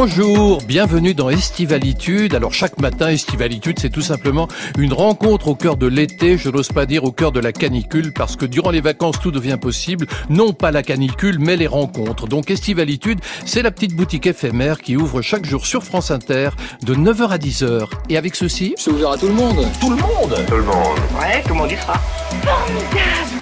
Bonjour, bienvenue dans Estivalitude. Alors chaque matin, Estivalitude, c'est tout simplement une rencontre au cœur de l'été, je n'ose pas dire au cœur de la canicule, parce que durant les vacances, tout devient possible. Non pas la canicule, mais les rencontres. Donc Estivalitude, c'est la petite boutique éphémère qui ouvre chaque jour sur France Inter de 9h à 10h. Et avec ceci... C'est ouvert à tout le monde. Tout le monde Tout le monde. Ouais, tout le monde y sera. Formidable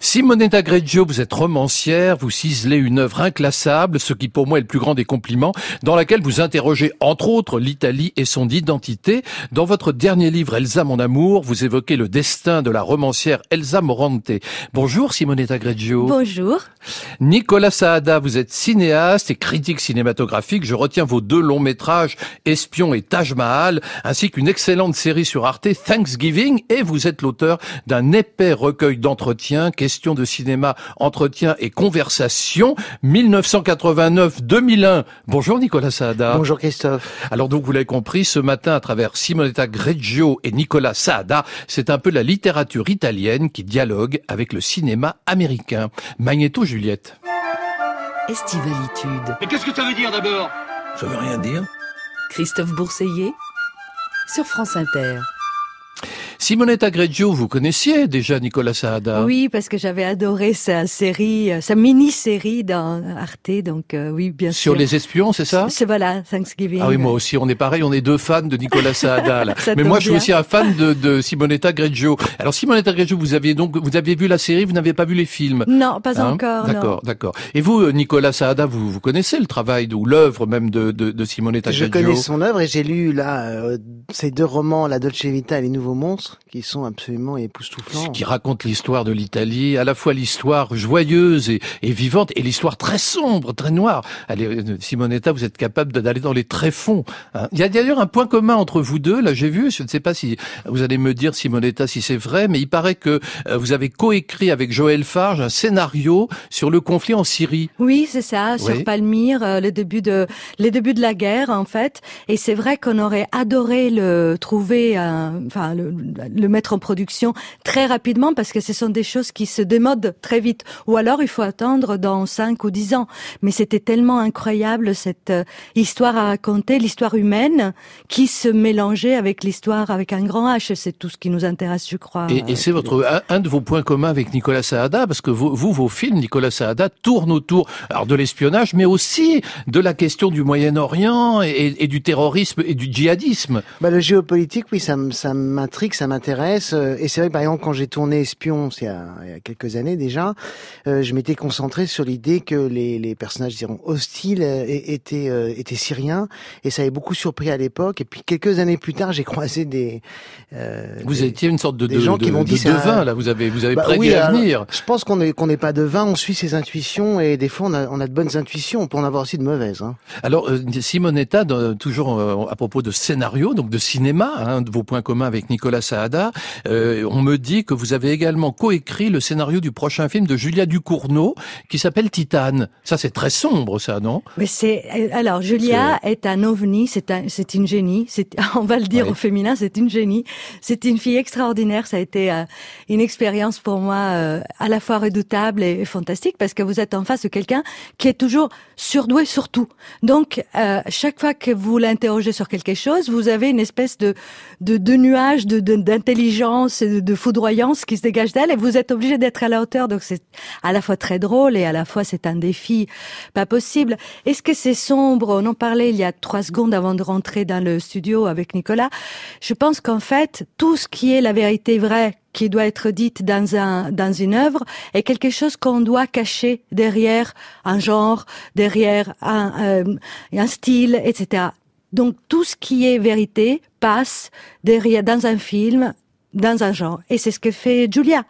Simonetta Greggio, vous êtes romancière, vous ciselez une œuvre inclassable, ce qui pour moi est le plus grand des compliments, dans laquelle vous interrogez entre autres l'Italie et son identité. Dans votre dernier livre, Elsa mon amour, vous évoquez le destin de la romancière Elsa Morante. Bonjour Simonetta Greggio. Bonjour. Nicolas Saada, vous êtes cinéaste et critique cinématographique. Je retiens vos deux longs métrages, Espion et Taj Mahal, ainsi qu'une excellente série sur Arte, Thanksgiving, et vous êtes l'auteur d'un épais recueil d'entretiens, questions de cinéma, entretien et conversation, 1989-2001. Bonjour Nicolas Saada. Bonjour Christophe. Alors donc vous l'avez compris, ce matin à travers Simonetta Greggio et Nicolas Saada, c'est un peu la littérature italienne qui dialogue avec le cinéma américain. Magneto Juliette. Estivalitude. Mais qu'est-ce que ça veut dire d'abord? Ça veut rien dire. Christophe Bourseiller sur France Inter. Simonetta Greggio, vous connaissiez déjà Nicolas Saada? Oui, parce que j'avais adoré sa série, euh, sa mini-série dans Arte, donc euh, oui, bien sûr. Sur les espions, c'est ça? C'est voilà, Thanksgiving. Ah oui, moi aussi, on est pareil, on est deux fans de Nicolas Saada. là. Mais moi, je suis aussi un fan de, de Simonetta Greggio. Alors, Simonetta Greggio, vous aviez donc, vous aviez vu la série, vous n'avez pas vu les films? Non, pas Hein? encore. non. D'accord, d'accord. Et vous, euh, Nicolas Saada, vous, vous connaissez le travail ou l'œuvre même de, de, de Simonetta Je Greggio? connais son œuvre et j'ai lu là euh, ces deux romans, La Dolce Vita et Les Nouveaux Monstres, qui sont absolument époustouflants. qui raconte l'histoire de l'Italie, à la fois l'histoire joyeuse et, et vivante, et l'histoire très sombre, très noire. Allez, euh, Simonetta, vous êtes capable d'aller dans les tréfonds. hein. Il y a d'ailleurs un point commun entre vous deux, là j'ai vu, je ne sais pas si vous allez me dire, Simonetta, si c'est vrai, mais il paraît que euh, vous avez coécrit avec Joël Farge un scénario sur le conflit en Syrie. Oui, c'est ça, sur. Palmyre, euh, le début de les débuts de la guerre en fait. Et c'est vrai qu'on aurait adoré le trouver, euh, enfin le, le mettre en production très rapidement parce que ce sont des choses qui se démodent très vite. Ou alors il faut attendre dans 5 ou 10 ans. Mais c'était tellement incroyable cette euh, histoire à raconter, l'histoire humaine qui se mélangeait avec l'histoire avec un grand H. C'est tout ce qui nous intéresse, je crois. Et, et c'est votre un, un de vos points communs avec Nicolas Saada, parce que vous, vous, vos films, Nicolas Saada, tournent autour alors de l'espionnage, mais aussi de la question du Moyen-Orient et, et du terrorisme et du djihadisme. Bah, le géopolitique, oui, ça m'intrigue, ça m'intéresse. euh, Et c'est vrai, par exemple, quand j'ai tourné Espion, c'est il, y a- il y a quelques années déjà, euh, je m'étais concentré sur l'idée que les, les personnages, diront, hostiles euh, étaient, euh, étaient syriens. Et ça avait beaucoup surpris à l'époque. Et puis, quelques années plus tard, j'ai croisé des... euh, Vous des- étiez une sorte de, des de, gens de- qui m'ont de dit ça- devin, là. Vous avez, vous avez Bah prédit oui, l'avenir. Je pense qu'on est qu'on n'est pas devin, on suit ses intuitions et des fois on a, on a de bonnes intuitions, on peut en avoir aussi de mauvaises. Hein. Alors, Simonetta, toujours à propos de scénario, donc de cinéma, hein, de vos points communs avec Nicolas Saada, euh, on me dit que vous avez également coécrit le scénario du prochain film de Julia Ducournau, qui s'appelle Titane. Ça, c'est très sombre, ça, non? Mais c'est alors Julia est un ovni, c'est un, c'est une génie. C'est on va le dire Ouais. au féminin, c'est une génie. C'est une fille extraordinaire. Ça a été euh, une expérience pour moi euh, à la fois redoutable et, et fantastique parce que vous êtes en face de quelqu'un qui est toujours surdoué sur tout. Donc euh, chaque fois que vous l'interrogez sur quelque chose, vous avez une espèce de de, de nuage de de- d'intelligence et de, foudroyance qui se dégage d'elle et vous êtes obligé d'être à la hauteur. Donc c'est à la fois très drôle et à la fois c'est un défi pas possible. Est-ce que c'est sombre? On en parlait il y a trois secondes avant de rentrer dans le studio avec Nicolas. Je pense qu'en fait, tout ce qui est la vérité vraie qui doit être dite dans un dans une œuvre est quelque chose qu'on doit cacher derrière un genre, derrière un, euh, un style, etc. Donc tout ce qui est vérité passe derrière dans un film dans un genre. Et c'est ce que fait Julia.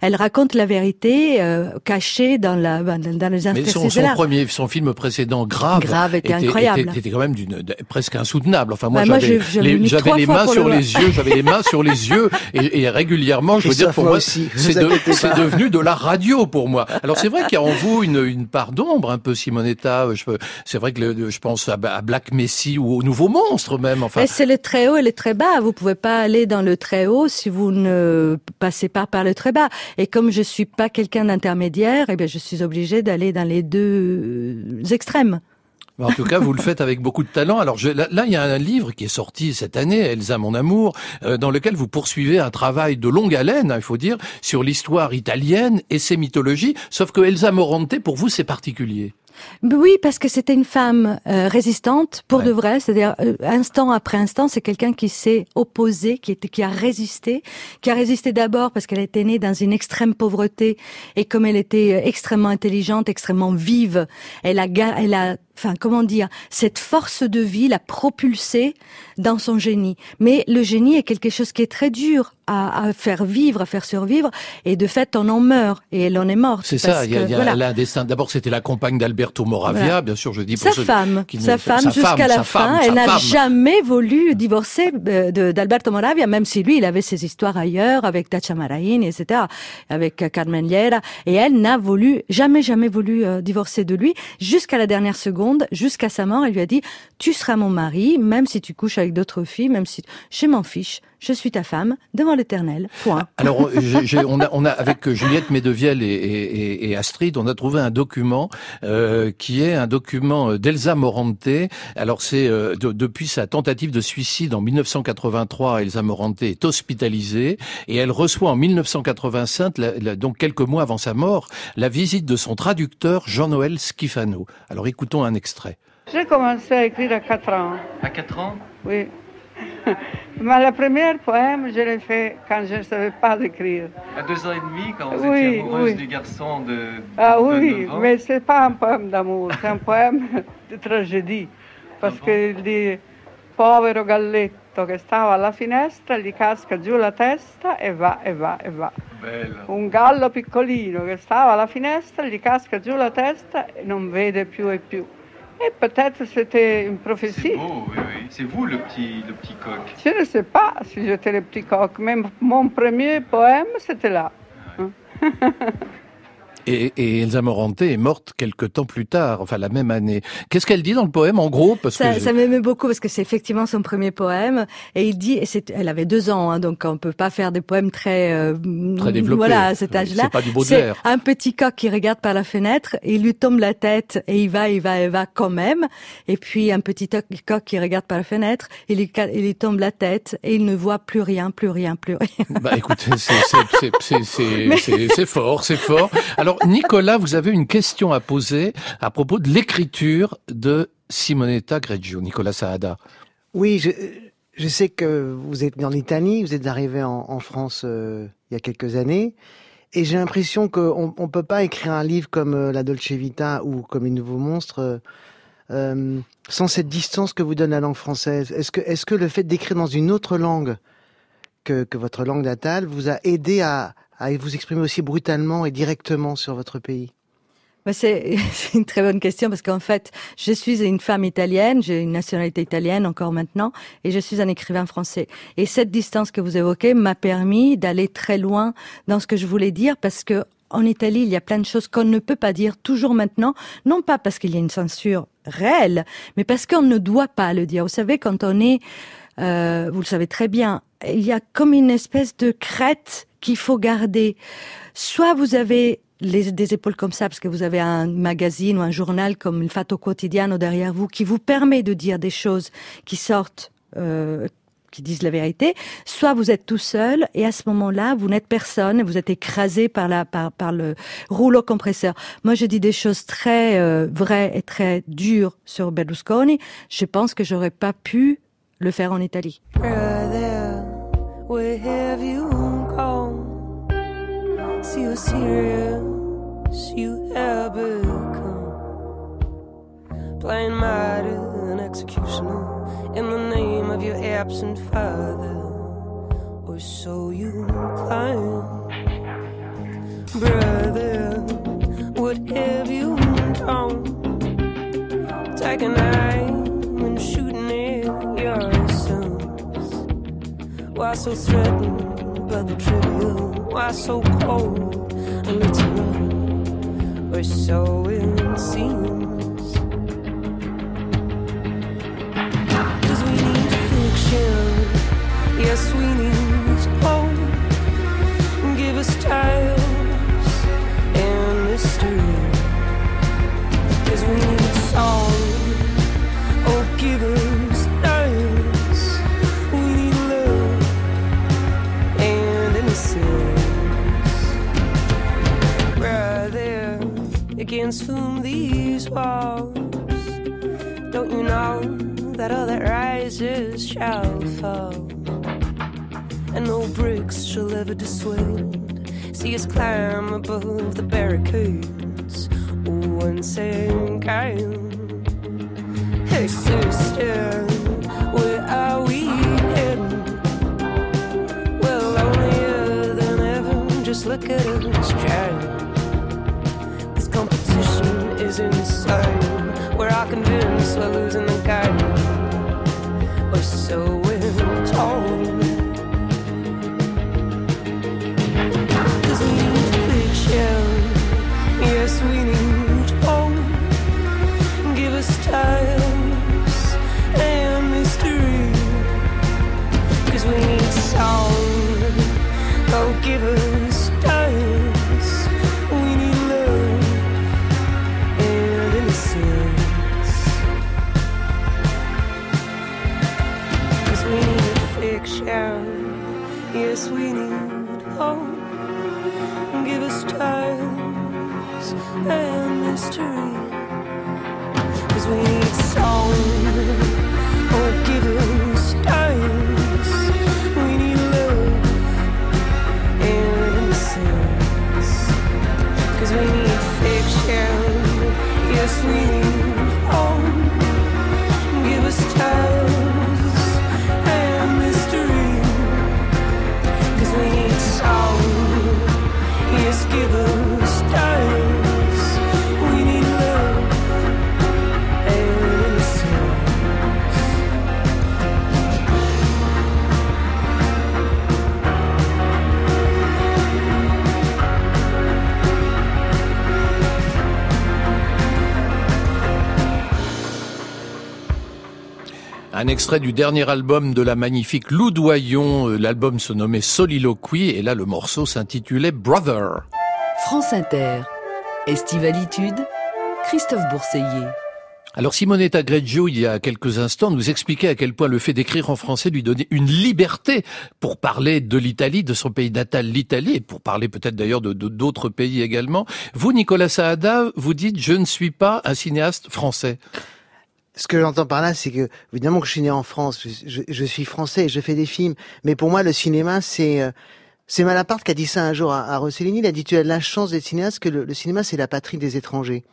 Elle raconte la vérité euh, cachée dans, la, dans, dans les Mais son, interstices son premier, son film précédent, Grave, Grave était incroyable. Était, était quand même d'une, presque insoutenable. Enfin, moi, Bah, j'avais, les, j'avais les mains sur le les yeux, j'avais les mains sur les yeux, et, et régulièrement, je veux dire, pour moi aussi, c'est, de- devenu de la radio pour moi. Alors, c'est vrai qu'il y a en vous une, une part d'ombre, un peu, Simonetta. Je, peux- c'est vrai que le- je pense à, à Black Messi ou au Nouveau Monstre, même. Enfin, Mais c'est le très haut et le très bas. Vous pouvez pas aller dans le très haut si vous ne passez pas par le très bas. Et comme je suis pas quelqu'un d'intermédiaire, eh bien, je suis obligée d'aller dans les deux extrêmes. En tout cas, vous le faites avec beaucoup de talent. Alors là, il y a un livre qui est sorti cette année, Elsa, mon amour, euh, dans lequel vous poursuivez un travail de longue haleine, hein, il faut dire, sur l'histoire italienne et ses mythologies. Sauf que Elsa Morante, pour vous, c'est particulier. Oui, parce que c'était une femme euh, résistante pour Ouais. de vrai, c'est-à-dire euh, instant après instant, c'est quelqu'un qui s'est opposé, qui était, qui a résisté, qui a résisté d'abord parce qu'elle était née dans une extrême pauvreté et comme elle était euh, extrêmement intelligente, extrêmement vive, elle a, elle a, enfin comment dire, cette force de vie l'a propulsée dans son génie. Mais le génie est quelque chose qui est très dur à, à faire vivre, à faire survivre, et de fait on en meurt et elle en est morte. C'est ça, il y a, que, y a- voilà. elle a un destin. D'abord, c'était la compagne d'Alberto Moravia, Voilà. bien sûr, je dis pour Sa femme, qui sa femme jusqu'à la fin, elle n'a jamais voulu divorcer d'Alberto Moravia, même si lui, il avait ses histoires ailleurs, avec Dacia Maraini, etc., avec Carmen Llera, et elle n'a voulu, jamais, jamais voulu euh, divorcer de lui, jusqu'à la dernière seconde, jusqu'à sa mort, elle lui a dit, tu seras mon mari, même si tu couches avec d'autres filles, même si, je m'en fiche, je suis ta femme, devant l'éternel, point. Alors, j'ai- j'ai- on, a, on a avec Juliette Medevielle et, et- et- et Astrid, on a trouvé un document euh, qui est un document euh, d'Elsa Morante. Alors, c'est euh, de- depuis sa tentative de suicide en 1983, Elsa Morante est hospitalisée et elle reçoit en 1985, la- la- donc quelques mois avant sa mort, la visite de son traducteur Jean-Noël Schifano. Alors, écoutons un extrait. J'ai commencé à écrire à 4 ans, À 4 ans? Oui. Mais le premier poème, je l'ai fait quand je ne savais pas écrire. À 2 ans et demi, quand vous Oui, étiez amoureuse oui. du garçon de. Ah de oui, 9 ans. mais c'est pas un poème d'amour, c'est un poème de tragédie. Parce Ah bon qu'il dit Povero galletto che stava alla finestra, gli casca giù la testa e va, e va, e va. Belle. Un gallo piccolino che stava alla finestra, gli casca giù la testa e non vede più e più. Et peut-être c'était une C'est prophétie. beau, oui, oui. C'est vous le petit, le petit coq. Je ne sais pas si j'étais le petit coq, mais mon premier poème, c'était là. Et, et Elsa Morante est morte quelque temps plus tard, enfin la même année. Qu'est-ce qu'elle dit dans le poème, en gros? Parce Ça, ça m'aimait beaucoup parce que c'est effectivement son premier poème et il dit, et elle avait deux ans, hein, donc on peut pas faire des poèmes très, euh, Très développés. Voilà, à cet âge-là. c'est pas du Baudelaire. Un petit coq qui regarde par la fenêtre, il lui tombe la tête et il va, il va, il va quand même. Et puis un petit coq qui regarde par la fenêtre, il lui, il lui tombe la tête et il ne voit plus rien, plus rien, plus rien. Bah écoutez, c'est- c'est- c'est- c'est c'est- c'est- c'est fort, c'est fort. Alors Nicolas, vous avez une question à poser à propos de l'écriture de Simonetta Greggio, Nicolas Saada. Oui, je, sais que vous êtes en Italie, vous êtes arrivé en, France euh, il y a quelques années, et j'ai l'impression qu'on ne peut pas écrire un livre comme euh, La Dolce Vita ou comme Les Nouveaux Monstres euh, euh, sans cette distance que vous donne la langue française. Est-ce que, le fait d'écrire dans une autre langue que votre langue natale vous a aidé à, à vous exprimer aussi brutalement et directement sur votre pays Bah, c'est une très bonne question parce qu'en fait, je suis une femme italienne, j'ai une nationalité italienne encore maintenant, et je suis un écrivain français. Et cette distance que vous évoquez m'a permis d'aller très loin dans ce que je voulais dire parce que en Italie, il y a plein de choses qu'on ne peut pas dire toujours maintenant, non pas parce qu'il y a une censure réelle, mais parce qu'on ne doit pas le dire. Vous savez, quand on est, euh, vous le savez très bien, il y a comme une espèce de crête qu'il faut garder. Soit vous avez les, des épaules comme ça, parce que vous avez un magazine ou un journal comme le Fatto Quotidiano derrière vous, qui vous permet de dire des choses qui sortent, euh, qui disent la vérité. Soit vous êtes tout seul et à ce moment-là, vous n'êtes personne, vous êtes écrasé par la par, par le rouleau compresseur. Moi, je dis des choses très euh, vraies et très dures sur Berlusconi. Je pense que j'aurais pas pu le faire en Italie. See how serious you have become. Playing martyr and executioner in the name of your absent father, or so you claim. Brother, what have you done? Taking aim and shooting at your sons. Why so threatened by the trivial? Why so cold and literal? Or so it seems. Cause we need fiction. Yes, we need hope. Give us tales and mystery. Cause we need song oh, against whom these walls. Don't you know that all that rises shall fall? And no bricks shall ever dissuade. See us climb above the barricades once again. Hey, sister, where are we heading? We're lonelier than ever, just look at us trying. This competition. We're all convinced we're losing the game. Or so we're told. Cause we need fiction. Yes, we need hope. Give us styles and mystery. Cause we need song. Oh, give us Un extrait du dernier album de la magnifique Lou Doyon. Euh, L'album se nommait Soliloquy et là le morceau s'intitulait Brother. France Inter. Estivalitude. Christophe Bourseiller. Alors Simonetta Greggio, il y a quelques instants, nous expliquait à quel point le fait d'écrire en français lui donnait une liberté pour parler de l'Italie, de son pays natal, l'Italie, et pour parler peut-être d'ailleurs de- d'autres pays également. Vous, Nicolas Saada, vous dites « je ne suis pas un cinéaste français Ce que j'entends par là, c'est que, évidemment que je suis né en France, je, suis français, je fais des films, mais pour moi, le cinéma, c'est... euh, C'est Malaparte qui a dit ça un jour à, Rossellini, il a dit tu as de la chance d'être cinéaste, que le cinéma c'est la patrie des étrangers.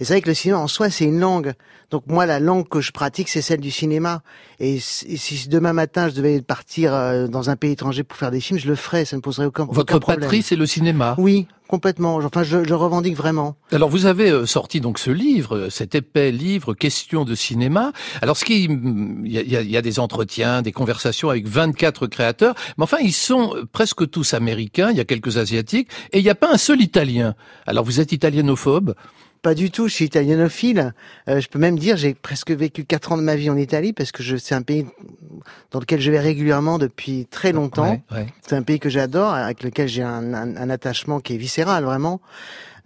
Et c'est vrai que le cinéma en soi c'est une langue. Donc moi la langue que je pratique c'est celle du cinéma. Et si, demain matin je devais partir euh, dans un pays étranger pour faire des films, je le ferais, ça ne poserait aucun, » Votre aucun problème. patrie, c'est le cinéma. Oui, complètement. Enfin je, je le revendique vraiment. Alors vous avez euh, sorti donc ce livre, euh, cet épais livre Questions de cinéma. Alors ce qui, mm, il y a, y des entretiens, des conversations avec 24 créateurs, mais enfin ils sont presque tous américains. Il y a quelques asiatiques et il n'y a pas un seul italien. Alors vous êtes italianophobe Pas du tout, je suis italianophile. Euh, je peux même dire, j'ai presque vécu quatre ans de ma vie en Italie parce que je, c'est un pays dans lequel je vais régulièrement depuis très longtemps. Ouais, ouais. C'est un pays que j'adore, avec lequel j'ai un, un- un attachement qui est viscéral, vraiment.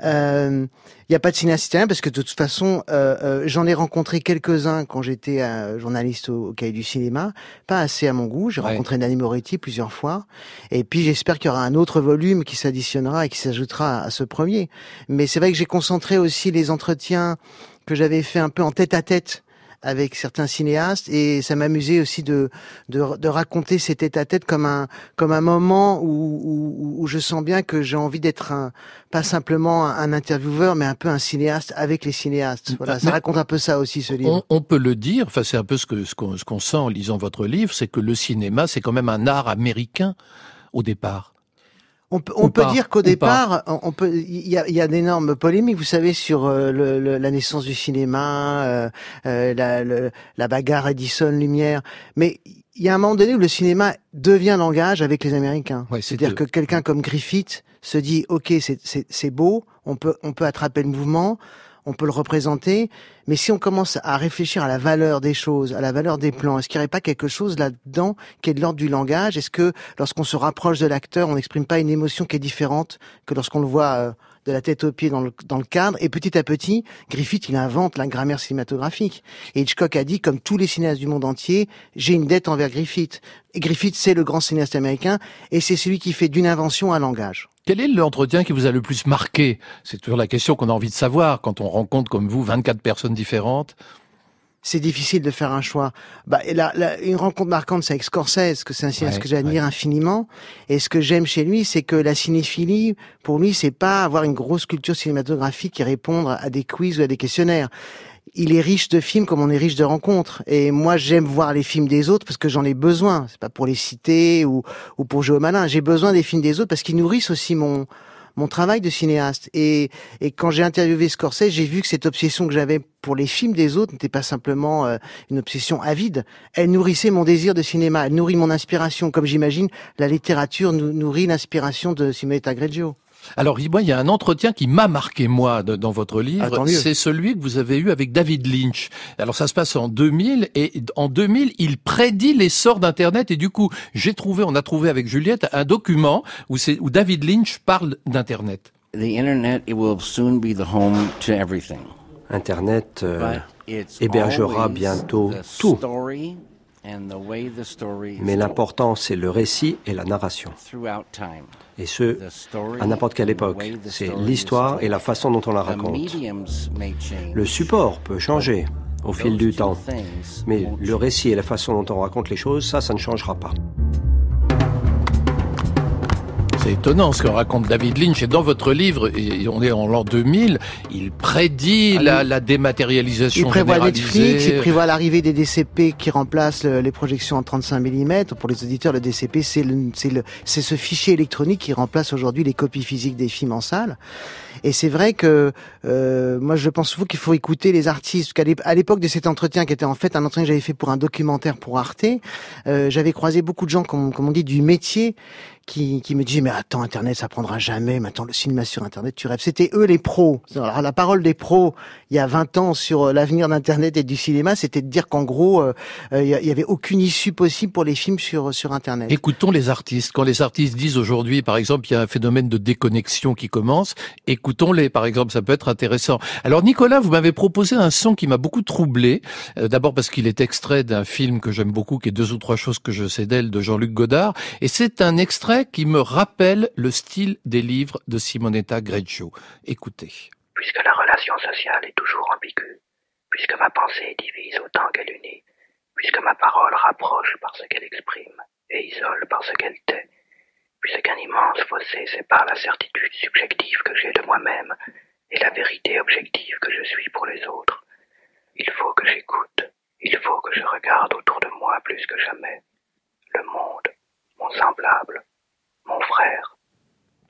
Il n'y a pas de cinéaste italien parce que de toute façon, euh, euh, j'en ai rencontré quelques-uns quand j'étais euh, journaliste au, au Cahier du cinéma, pas assez à mon goût. J'ai Ouais. rencontré Nanni Moretti plusieurs fois, et puis j'espère qu'il y aura un autre volume qui s'additionnera et qui s'ajoutera à ce premier. Mais c'est vrai que j'ai concentré aussi les entretiens que j'avais fait un peu en tête à tête avec certains cinéastes et ça m'amusait aussi de, de de raconter ces tête à tête comme un comme un moment où où, où je sens bien que j'ai envie d'être un pas simplement un intervieweur mais un peu un cinéaste avec les cinéastes voilà Ah, ça mais- raconte un peu ça aussi ce livre On, on peut le dire, enfin c'est un peu ce que ce qu'on ce qu'on sent en lisant votre livre, c'est que le cinéma c'est quand même un art américain au départ. On peut, on peut dire qu'au départ, on on peut, il y a, y a d'énormes polémiques, vous savez, sur euh, le, le- la naissance du cinéma, euh, euh, la, le- la bagarre Edison-Lumière. Mais il y a un moment donné où le cinéma devient langage avec les Américains. Ouais, c'est C'est-à-dire que quelqu'un comme Griffith se dit, ok, c'est beau, on peut, on peut attraper le mouvement, on peut le représenter, mais si on commence à réfléchir à la valeur des choses, à la valeur des plans, est-ce qu'il n'y aurait pas quelque chose là-dedans qui est de l'ordre du langage? Est-ce que lorsqu'on se rapproche de l'acteur, on n'exprime pas une émotion qui est différente que lorsqu'on le voit euh, de la tête aux pieds dans le, dans le cadre Et petit à petit, Griffith, il invente la grammaire cinématographique. Et Hitchcock a dit, comme tous les cinéastes du monde entier, j'ai une dette envers Griffith. Et Griffith, c'est le grand cinéaste américain, et c'est celui qui fait d'une invention un langage. Quel est l'entretien qui vous a le plus marqué? C'est toujours la question qu'on a envie de savoir quand on rencontre comme vous 24 personnes différentes. C'est difficile de faire un choix. Bah, et là, là, une rencontre marquante, c'est avec Scorsese, que c'est un cinéaste Ouais, que j'admire infiniment. Et ce que j'aime chez lui, c'est que la cinéphilie, pour lui, c'est pas avoir une grosse culture cinématographique et répondre à des quiz ou à des questionnaires. Il est riche de films comme on est riche de rencontres. Et moi, j'aime voir les films des autres parce que j'en ai besoin. C'est pas pour les citer ou, ou pour jouer au malin. J'ai besoin des films des autres parce qu'ils nourrissent aussi mon, mon travail de cinéaste. Et, et quand j'ai interviewé Scorsese, j'ai vu que cette obsession que j'avais pour les films des autres n'était pas simplement euh, une obsession avide. Elle nourrissait mon désir de cinéma. Elle nourrit mon inspiration. Comme j'imagine, la littérature nou- nourrit l'inspiration de Simonetta Greggio. Alors, moi, il y a un entretien qui m'a marqué, moi, de- dans votre Ah, livre. mieux. c'est celui que vous avez eu avec David Lynch. Alors, ça se passe en 2000, et en 2000, il prédit l'essor d'Internet, et du coup, j'ai trouvé, on a trouvé avec Juliette, un document où, David Lynch parle d'Internet. The internet it will soon be the home to everything. Internet euh, hébergera bientôt tout. Mais l'important, c'est le récit et la narration. Et ce, à n'importe quelle époque. C'est l'histoire et la façon dont on la raconte. Le support peut changer au fil du temps. Mais le récit et la façon dont on raconte les choses, ça, ça ne changera pas. C'est étonnant ce que raconte David Lynch. Et dans votre livre, et on est en l'an 2000, il prédit Ah, la, la dématérialisation Il prévoit. Netflix, il prévoit l'arrivée des DCP qui remplacent le- les projections en 35 mm. Pour les auditeurs, le DCP, c'est ce fichier électronique qui remplace aujourd'hui les copies physiques des films en salle. Et c'est vrai que euh, moi, je pense souvent qu'il faut écouter les artistes. L'ép- à l'époque de cet entretien, qui était en fait un entretien que j'avais fait pour un documentaire pour Arte, euh, j'avais croisé beaucoup de gens, comme, comme on dit, du métier, qui, qui me disaient mais attends Internet ça prendra jamais maintenant le cinéma sur Internet tu rêves c'était eux les pros alors la parole des pros il y a 20 ans sur euh, l'avenir d'Internet et du cinéma c'était de dire qu'en gros euh, euh, il y avait aucune issue possible pour les films sur sur Internet Écoutons les artistes. Quand les artistes disent aujourd'hui, par exemple, il y a un phénomène de déconnexion qui commence, écoutons-les, par exemple, ça peut être intéressant. Alors Nicolas, vous m'avez proposé un son qui m'a beaucoup troublé. D'abord parce qu'il est extrait d'un film que j'aime beaucoup, qui est Deux ou trois choses que je sais d'elle, de Jean-Luc Godard. Et c'est un extrait qui me rappelle le style des livres de Simonetta Greggio. Écoutez. puisque la relation sociale est toujours ambiguë, puisque ma pensée divise autant qu'elle unit, puisque ma parole rapproche par ce qu'elle exprime et isole par ce qu'elle tait, puisqu'un immense fossé sépare la certitude subjective que j'ai de moi-même et la vérité objective que je suis pour les autres. Il faut que j'écoute, il faut que je regarde autour de moi plus que jamais le monde, mon semblable, mon frère,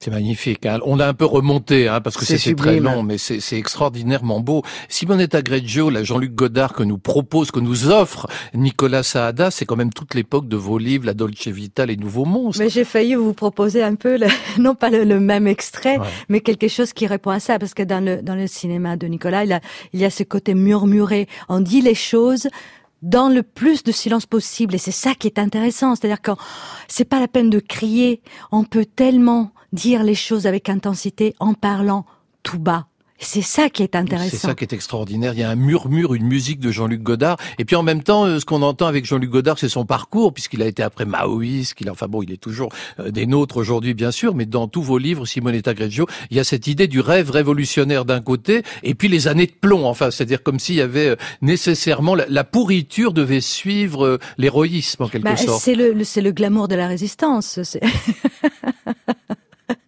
C'est magnifique. hein. On a un peu remonté, hein, parce que C'est c'était très long, mais c'est c'est extraordinairement beau. Simonetta Greggio, la Jean-Luc Godard que nous propose, que nous offre Nicolas Saada, c'est quand même toute l'époque de vos livres, La Dolce Vita, Les Nouveaux Monstres. Mais j'ai failli vous proposer un peu, le- non pas le, le même extrait, Ouais. mais quelque chose qui répond à ça, parce que dans le dans le cinéma de Nicolas, il, a, il y a ce côté murmuré. On dit les choses dans le plus de silence possible, et c'est ça qui est intéressant. C'est-à-dire que c'est pas la peine de crier. On peut tellement dire les choses avec intensité en parlant tout bas. C'est ça qui est C'est intéressant. ça qui est extraordinaire. Il y a un murmure, une musique de Jean-Luc Godard. Et puis en même temps, euh, ce qu'on entend avec Jean-Luc Godard, c'est son parcours, puisqu'il a été après maoïste, qu'il a, enfin bon, il est toujours euh, des nôtres aujourd'hui, bien sûr, mais dans tous vos livres, Simonetta Greggio, il y a cette idée du rêve révolutionnaire d'un côté, et puis les années de plomb, enfin, c'est-à-dire comme s'il y avait euh, nécessairement, la, pourriture devait suivre l'héroïsme, en quelque Bah, sorte. c'est le, le- c'est le glamour de la résistance. C'est- Enfin, c'est pas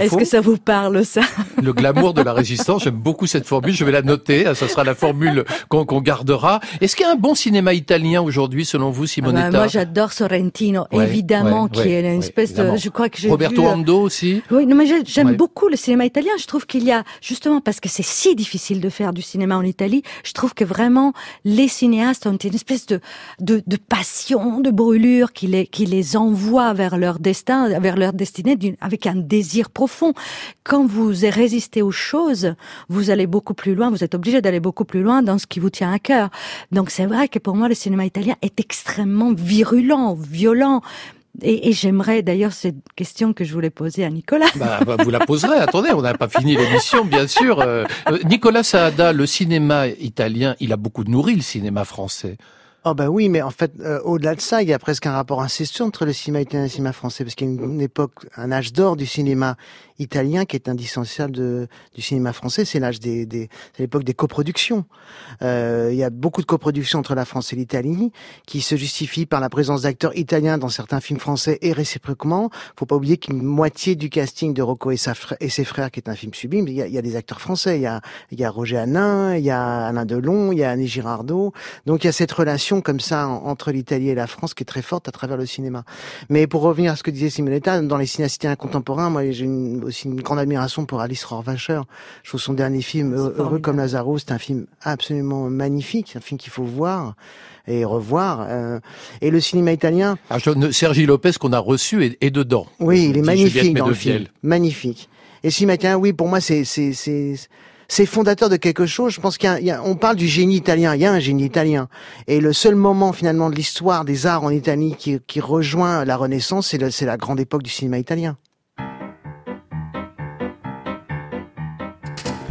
Est-ce que ça vous parle ça Le glamour de la résistance, j'aime beaucoup cette formule, je vais la noter, hein, ça sera la formule qu'on gardera. Est-ce qu'il y a un bon cinéma italien aujourd'hui, selon vous, Ah Simonetta bah, Moi, j'adore Sorrentino, Ouais, évidemment, ouais, qui ouais, est une espèce de. Je crois que j'ai Roberto vu, euh, Ando aussi Oui, non, mais j'ai- j'aime beaucoup le cinéma italien. Je trouve qu'il y a, justement, parce que c'est si difficile de faire du cinéma en Italie, je trouve que vraiment, les cinéastes ont une espèce de, de, de passion, de brûlure qui les, qui les envoie vers leur destin, vers leur destinée avec un désir profond. Quand vous résistez aux choses, vous allez beaucoup plus loin, vous êtes obligé d'aller beaucoup plus loin dans ce qui vous tient à cœur. Donc c'est vrai que pour moi, le cinéma italien est extrêmement virulent, violent. Et, et j'aimerais d'ailleurs cette question que je voulais poser à Nicolas. bah, bah, Vous la poserez, attendez, on n'a pas fini l'émission, bien sûr. Euh, euh, Nicolas Saada, le cinéma italien, il a beaucoup nourri le cinéma français. Oh bah oui, mais en fait, euh, au-delà de ça, il y a presque un rapport incestueux entre le cinéma italien et le cinéma français, parce qu'il y a une, une époque, un âge d'or du cinéma italien qui est indissociable du cinéma français. C'est l'âge des, l'époque des coproductions. Euh, il y a beaucoup de coproductions entre la France et l'Italie qui se justifient par la présence d'acteurs italiens dans certains films français et réciproquement. Faut pas oublier qu'une moitié du casting de Rocco et, ses frères, qui est un film sublime, il y a, des acteurs français. Il y a, Roger Hanin, il y a Alain Delon, il y a Annie Girardot. Donc il y a cette relation comme ça en- entre l'Italie et la France qui est très forte à travers le cinéma. Mais pour revenir à ce que disait Simonetta, dans les cinéastes contemporains, moi j'ai une- aussi une grande admiration pour Alice Rohrwacher. Je trouve son dernier film, Heureux Heureux comme Lazaro, c'est un film absolument magnifique, un film qu'il faut voir et revoir. euh, et le cinéma italien, Ah, Sergi Lopez qu'on a reçu est, est dedans. oui, il est magnifique dans le film. Magnifique. Et cinéma italien, oui, pour moi, c'est c'est c'est c'est fondateur de quelque chose. Je pense qu'il y a- il y a, on parle du génie italien. Il y a un génie italien. Et le seul moment finalement de l'histoire des arts en Italie qui, qui rejoint la Renaissance, c'est la grande époque du cinéma italien.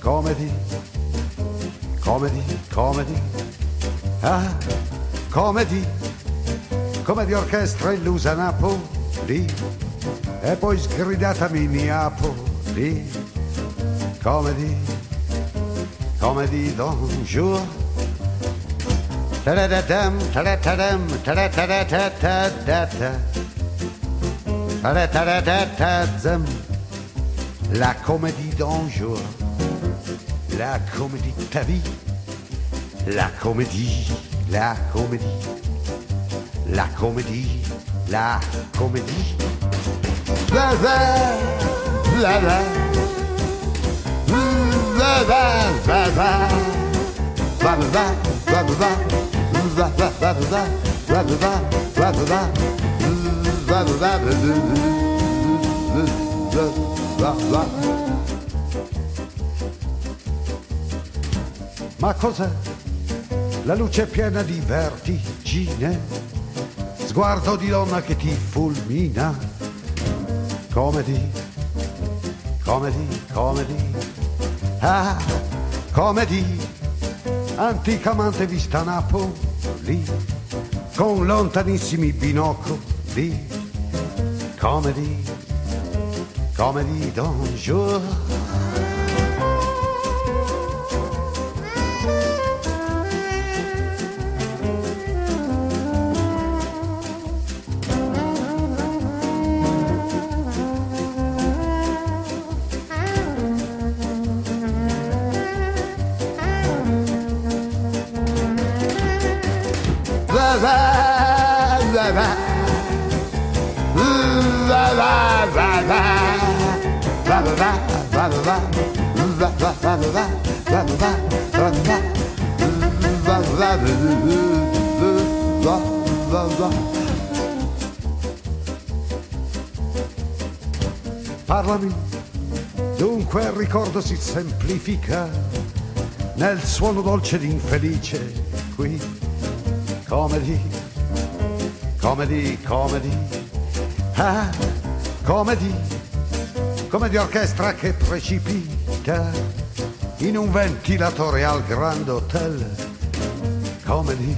Comedy, comedy, comedy, ah, comedy, comedy orchestra illusa Napoli, e poi sgridata Minneapoli, comedy, comedy don't jour. Ta-da-da-dam, la comédie de ta vie. La comédie, la comédie, la comédie, la comédie. Ma cos'è? La luce piena di vertigine, sguardo di donna che ti fulmina. Comedy, comedy, comedy, ah, comedy, anticamente vista a Napoli, con lontanissimi binocoli. Comedy, comedy d'un jour. Parlami, dunque il ricordo si semplifica nel suono dolce ed infelice qui comedy, comedy, comedy, ah, comedy, comedy orchestra che precipita in un ventilatore al Grand Hotel, comedy,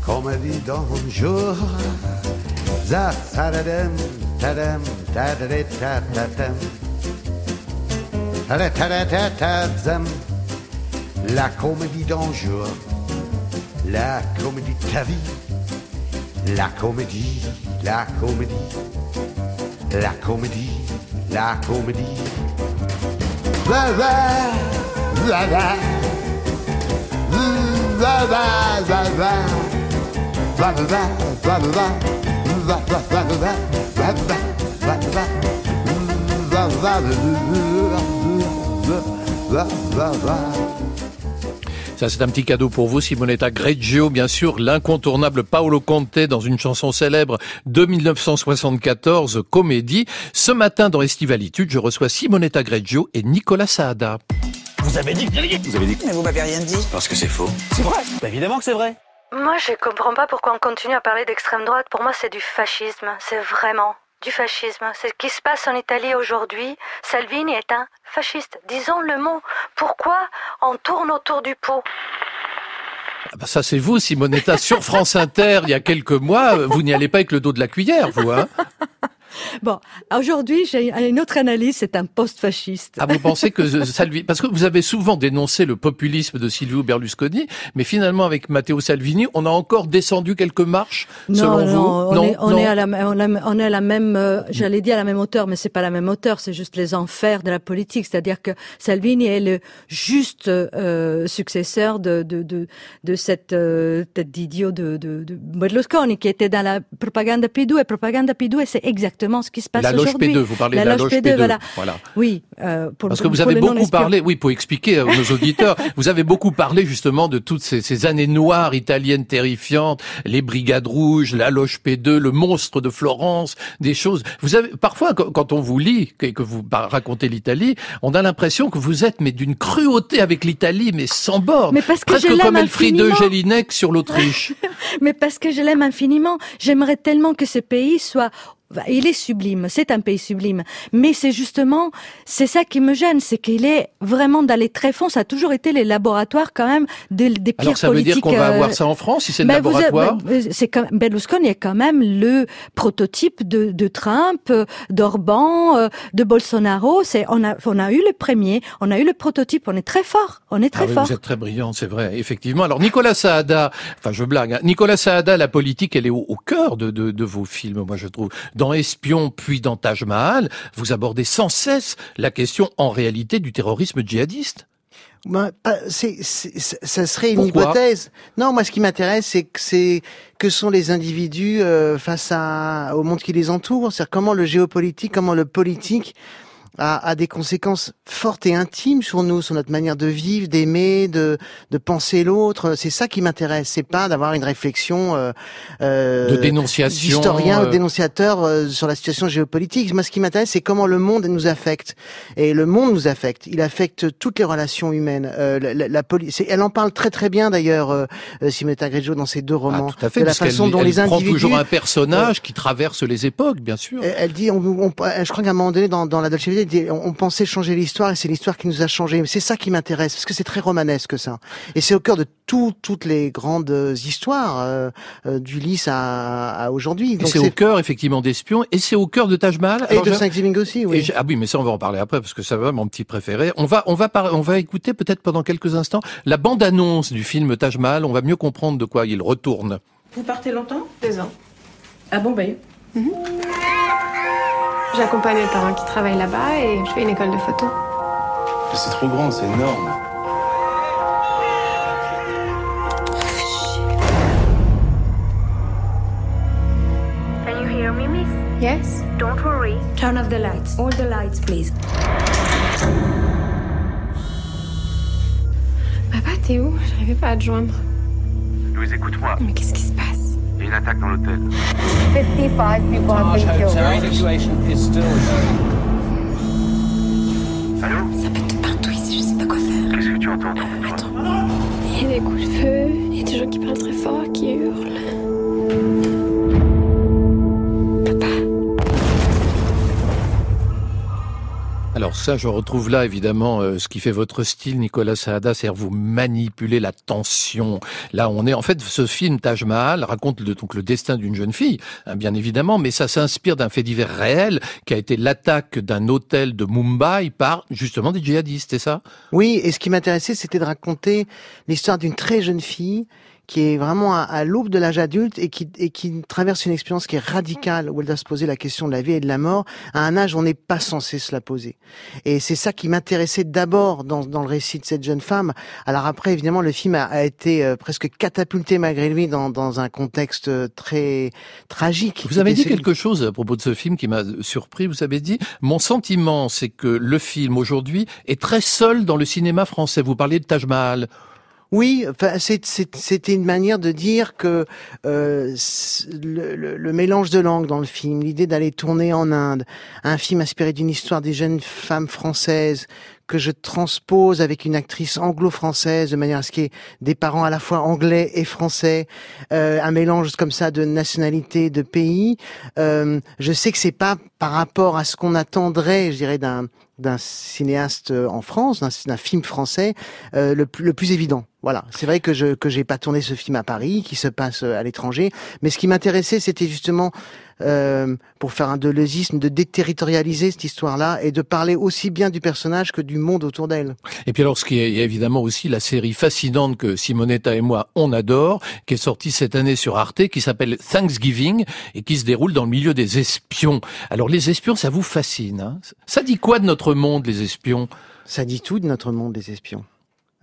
comedy d'un jour, za tadadem, tadam, tadadetatatam, tadatatatazam, la comédie d'un jour la comédie de ta vie, la comédie, la comédie, la comédie, la comédie. Va va, va va, va va, va va, va va, va va, va va, va va, va va, va Ça, c'est un petit cadeau pour vous, Simonetta Greggio, bien sûr, l'incontournable Paolo Conte dans une chanson célèbre de 1974, Comédie. Ce matin, dans Estivalitude, je reçois Simonetta Greggio et Nicolas Saada. Vous avez dit que Vous avez dit Mais vous m'avez rien dit. Parce que c'est faux. C'est vrai. Bah, évidemment que c'est vrai. Moi, je comprends pas pourquoi on continue à parler d'extrême droite. Pour moi, c'est du fascisme. C'est vraiment du fascisme. C'est ce qui se passe en Italie aujourd'hui. Salvini est un fasciste. Disons le mot. Pourquoi on tourne autour du pot? Ah bah ça, c'est vous, Simonetta, sur France Inter, il y a quelques mois. Vous n'y allez pas avec le dos de la cuillère, vous, hein Bon, aujourd'hui, j'ai une autre analyse, c'est un post-fasciste. Ah, vous pensez que Salvini, parce que vous avez souvent dénoncé le populisme de Silvio Berlusconi, mais finalement avec Matteo Salvini, on a encore descendu quelques marches, selon non, vous? on Non, est, on non. est à la, on, a- on est à la même, euh, j'allais dire à la même hauteur, mais c'est pas la même hauteur, c'est juste les enfers de la politique. C'est-à-dire que Salvini est le juste euh, successeur de de de, de cette euh, tête d'idiot de, de, de Berlusconi qui était dans la propagande P2 et propagande P2 et c'est exactement ce qui se passe La loge aujourd'hui. P2, vous parlez la de la loge loge P2, P2, voilà. voilà. Oui, euh, pour Parce le- que vous avez beaucoup parlé, oui, pour expliquer à nos auditeurs, vous avez beaucoup parlé justement de toutes ces, ces années noires italiennes terrifiantes, les brigades rouges, la loge P2, le monstre de Florence, des choses. Vous avez parfois quand on vous lit et que vous racontez l'Italie, on a l'impression que vous êtes mais d'une cruauté avec l'Italie, mais sans borne. Mais parce que Presque je l'aime comme Elfriede. Jelinek sur l'Autriche. Mais parce que je l'aime infiniment. J'aimerais tellement que ce pays soit il est sublime, c'est un pays sublime, mais c'est justement, c'est ça qui me gêne, c'est qu'il est vraiment dans les tréfonds. Ça a toujours été les laboratoires quand même des, des pires Alors ça veut dire qu'on va euh, avoir ça en France si c'est le ben, laboratoire ben, c'est quand Berlusconi est quand même le prototype de, de Trump, euh, d'Orban, euh, de Bolsonaro. C'est on a on a eu le premier, on a eu le prototype. On est très fort, on est très Ah oui, fort. vous êtes très brillant, c'est vrai, effectivement. Alors Nicolas Saada, enfin je blague, hein. Nicolas Saada, la politique, elle est au, au cœur de, de, de vos films, moi je trouve. Dans Espion, puis dans Taj Mahal, vous abordez sans cesse la question en réalité du terrorisme djihadiste. Ben, c'est, c'est- c'est- ça serait une Pourquoi? hypothèse. Non, moi, ce qui m'intéresse, c'est que c'est que sont les individus euh, face à, au monde qui les entoure. C'est-à-dire comment le géopolitique, comment le politique a, a des conséquences fortes et intimes sur nous, sur notre manière de vivre, d'aimer, de, de penser l'autre. C'est ça qui m'intéresse. C'est pas d'avoir une réflexion euh, euh, De dénonciation, d'historien euh, ou dénonciateur euh, sur la situation géopolitique. Moi, ce qui m'intéresse, c'est comment le monde nous affecte. Et le monde nous affecte. Il affecte toutes les relations humaines. Euh, la, la, la poli- c'est- elle en parle très très bien d'ailleurs, euh, euh, Simonetta Greggio, dans ses deux romans. Ah, Tout à fait, de la façon dont elle les prend individus. toujours un personnage qui traverse les époques, bien sûr. Elle elle dit, on, on- je crois qu'à un moment donné, dans, dans la Dolce On, pensait changer l'histoire et c'est l'histoire qui nous a changé. Mais c'est ça qui m'intéresse parce que c'est très romanesque ça. Et c'est au cœur de tout, toutes les grandes histoires euh, euh, d'Ulysse à, à aujourd'hui. C'est au cœur effectivement d'Espion, et c'est au cœur de Taj Mahal. et de Thanksgiving aussi, oui. j'ai- ah oui, mais ça on va en parler après parce que ça va mon petit préféré. On va on va par- on va écouter peut-être pendant quelques instants la bande annonce du film Taj Mahal. On va mieux comprendre de quoi il retourne. Vous partez longtemps? Deux ans. À Bombay J'accompagne mes parents qui travaillent là-bas et je fais une école de photo. C'est trop grand, c'est énorme. Can you hear me, miss? Yes? Don't worry. Turn off the lights. All the lights, please. Papa, t'es où? J'arrivais pas à te joindre. Louise, écoute-moi. Mais qu'est-ce qui se passe? Une attaque dans l'hôtel. 55 people have been killed. situation is still Allô Ça pète de partout ici, je sais pas quoi faire. Qu'est-ce que tu entends toi Il y a des coups de feu, il y a des gens qui parlent très fort, qui hurlent. Alors ça, je retrouve là évidemment euh, ce qui fait votre style, Nicolas Saada, c'est-à-dire vous manipuler la tension. Là, on est en fait ce film Taj Mahal raconte le, donc le destin d'une jeune fille, hein, bien évidemment, mais ça s'inspire d'un fait divers réel qui a été l'attaque d'un hôtel de Mumbai par justement des djihadistes, c'est ça? Oui, et ce qui m'intéressait, c'était de raconter l'histoire d'une très jeune fille qui est vraiment à, à l'aube de l'âge adulte et qui, et qui traverse une expérience qui est radicale, où elle doit se poser la question de la vie et de la mort, à un âge où on n'est pas censé se la poser. Et c'est ça qui m'intéressait d'abord dans, dans le récit de cette jeune femme. Alors après, évidemment, le film a, a été euh, presque catapulté malgré lui dans, dans un contexte euh, très tragique. Vous avez dit celui- quelque chose à propos de ce film qui m'a surpris. Vous avez dit, mon sentiment, c'est que le film aujourd'hui est très seul dans le cinéma français. Vous parliez de Taj Mahal. Oui, c'était une manière de dire que euh, le, le- le mélange de langues dans le film, l'idée d'aller tourner en Inde, un film inspiré d'une histoire des jeunes femmes françaises que je transpose avec une actrice anglo-française de manière à ce qu'il y ait des parents à la fois anglais et français, euh, un mélange comme ça de nationalités, de pays. Euh, je sais que c'est pas par rapport à ce qu'on attendrait, je dirais, d'un d'un cinéaste euh, en France, d'un film français, euh, le, le plus évident. Voilà, c'est vrai que je que j'ai pas tourné ce film à Paris, qui se passe euh, à l'étranger, mais ce qui m'intéressait, c'était justement euh, pour faire un deleuzisme, de déterritorialiser cette histoire-là et de parler aussi bien du personnage que du monde autour d'elle. Et puis alors, ce qui est évidemment aussi la série fascinante que Simonetta et moi on adore, qui est sortie cette année sur Arte, qui s'appelle Thanksgiving et qui se déroule dans le milieu des espions. Alors les espions, ça vous fascine hein? Ça dit quoi de notre monde, les espions Ça dit tout de notre monde des espions.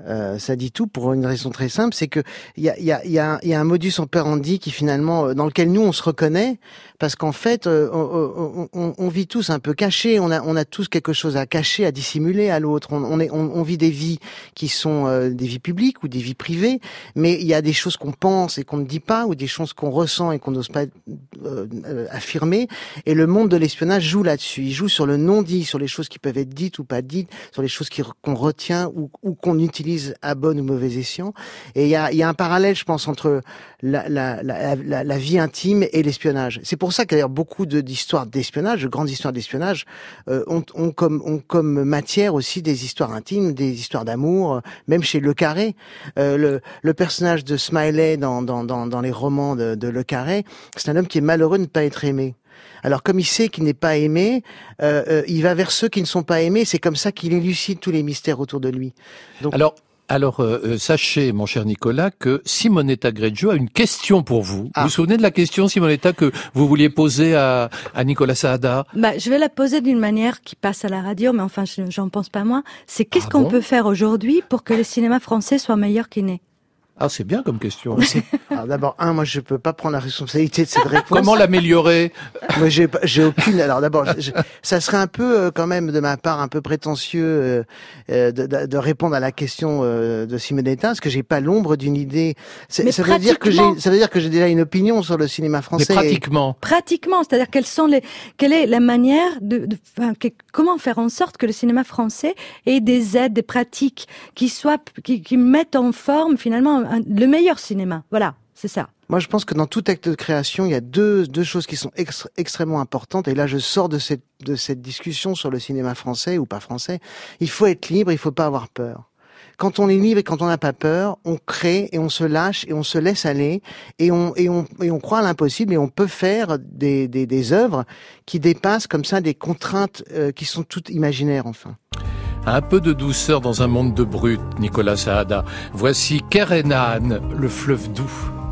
Euh, ça dit tout pour une raison très simple, c'est que il y, a, y a un modus operandi qui finalement euh, dans lequel nous on se reconnaît parce qu'en fait euh, on, on, on, vit tous un peu cachés, on a, on a tous quelque chose à cacher, à dissimuler à l'autre. On, est, on, vit des vies qui sont euh, des vies publiques ou des vies privées, mais il y a des choses qu'on pense et qu'on ne dit pas ou des choses qu'on ressent et qu'on n'ose pas euh, affirmer. Et le monde de l'espionnage joue là-dessus. Il joue sur le non-dit, sur les choses qui peuvent être dites ou pas dites, sur les choses qu'on retient ou, ou qu'on utilise à bon ou mauvais escient. Et il y a, y a, un parallèle, je pense, entre la, la, la vie intime et l'espionnage. C'est pour ça qu'il beaucoup d'histoires d'espionnage, de grandes histoires d'espionnage, euh, ont, ont, comme, ont comme matière aussi des histoires intimes, des histoires d'amour, même chez Le Carré. Euh, le, le, personnage de Smiley dans, dans, dans, dans les romans de, de Le Carré, c'est un homme qui est malheureux de ne pas être aimé. Alors comme il sait qu'il n'est pas aimé, euh, euh, il va vers ceux qui ne sont pas aimés. C'est comme ça qu'il élucide tous les mystères autour de lui. Donc... alors euh, sachez, mon cher Nicolas, que Simonetta Greggio a une question pour vous. Ah. Vous vous souvenez de la question, Simonetta, que vous vouliez poser à, à Nicolas Saada? Bah, Je vais la poser d'une manière qui passe à la radio, mais enfin, j'en pense pas moins. C'est qu'est-ce ah qu'on bon? peut faire aujourd'hui pour que le cinéma français soit meilleur qu'il n'est ah, c'est bien comme question. Alors d'abord, un, moi je peux pas prendre la responsabilité de cette réponse. Comment l'améliorer? Moi j'ai j'ai aucune. Alors d'abord, ça serait un peu euh, quand même de ma part un peu prétentieux euh, de, de, de, répondre à la question euh, de Simonetta, parce que j'ai pas l'ombre d'une idée. Ça veut dire que j'ai ça veut dire que j'ai déjà une opinion sur le cinéma français. Mais pratiquement. Et... Pratiquement, c'est-à-dire quelles sont les quelle est la manière de, de enfin, que, comment faire en sorte que le cinéma français ait des aides, des pratiques qui soient qui, qui mettent en forme finalement le meilleur cinéma. Voilà, c'est ça. Moi, je pense que dans tout acte de création, il y a deux, deux choses qui sont ex extrêmement importantes. Et là, je sors de cette, de cette discussion sur le cinéma français ou pas français. Il faut être libre, il faut pas avoir peur. Quand on est libre et quand on n'a pas peur, on crée et on se lâche et on se laisse aller et on, et on, et on croit à l'impossible et on peut faire des, des, des œuvres qui dépassent comme ça des contraintes euh, qui sont toutes imaginaires, enfin. Un peu de douceur dans un monde de brut, Nicolas Saada. Voici Kerenan, le fleuve doux.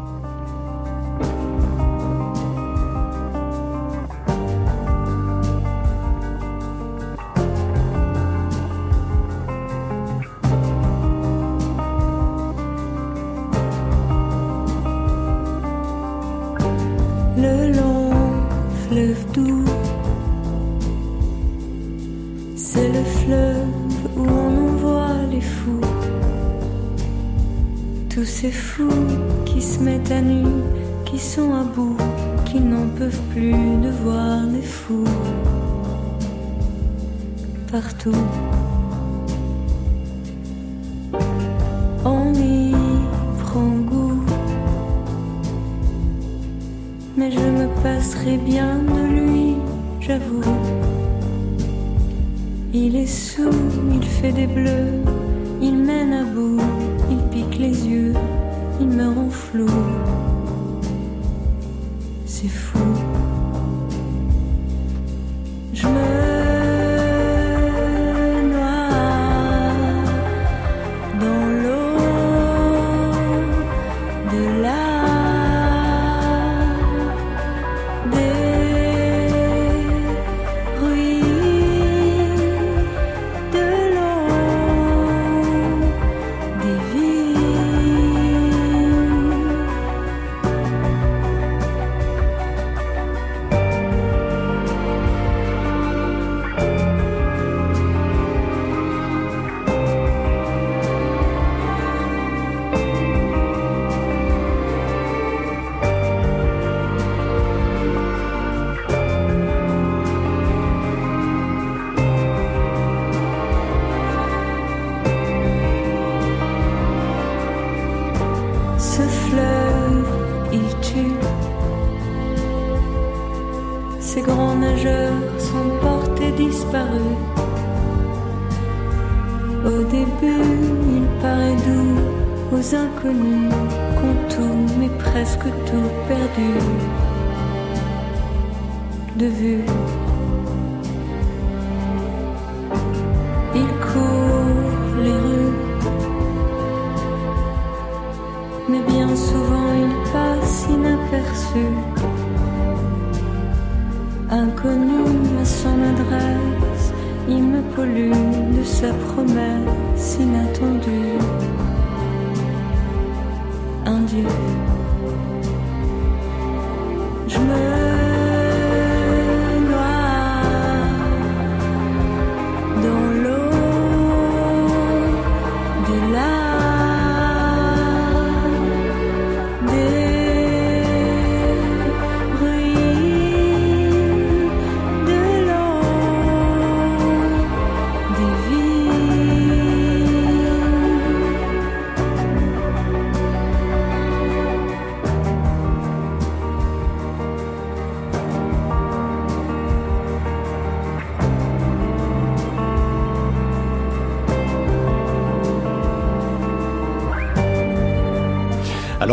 Mettent à nu, qui sont à bout, qui n'en peuvent plus de voir les fous partout.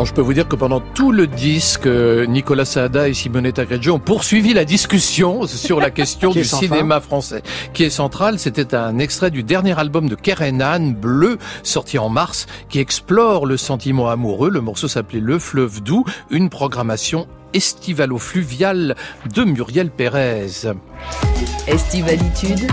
Alors je peux vous dire que pendant tout le disque, euh, Nicolas Saada et Simonetta Greggio ont poursuivi la discussion sur la question du cinéma français, qui est centrale. C'était un extrait du dernier album de Kerenan, Bleu, sorti en mars, qui explore le sentiment amoureux. Le morceau s'appelait Le fleuve doux, une programmation estivalo-fluviale de Muriel Pérez. Estivalitude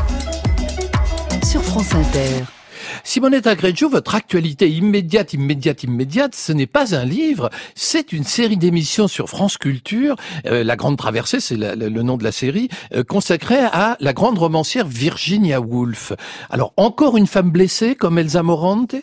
sur France Inter. Simonetta Greggio, votre actualité immédiate, immédiate, immédiate, ce n'est pas un livre, c'est une série d'émissions sur France Culture. Euh, la Grande Traversée, c'est le, nom de la série, euh, consacrée à la grande romancière Virginia Woolf. Alors, encore une femme blessée comme Elsa Morante?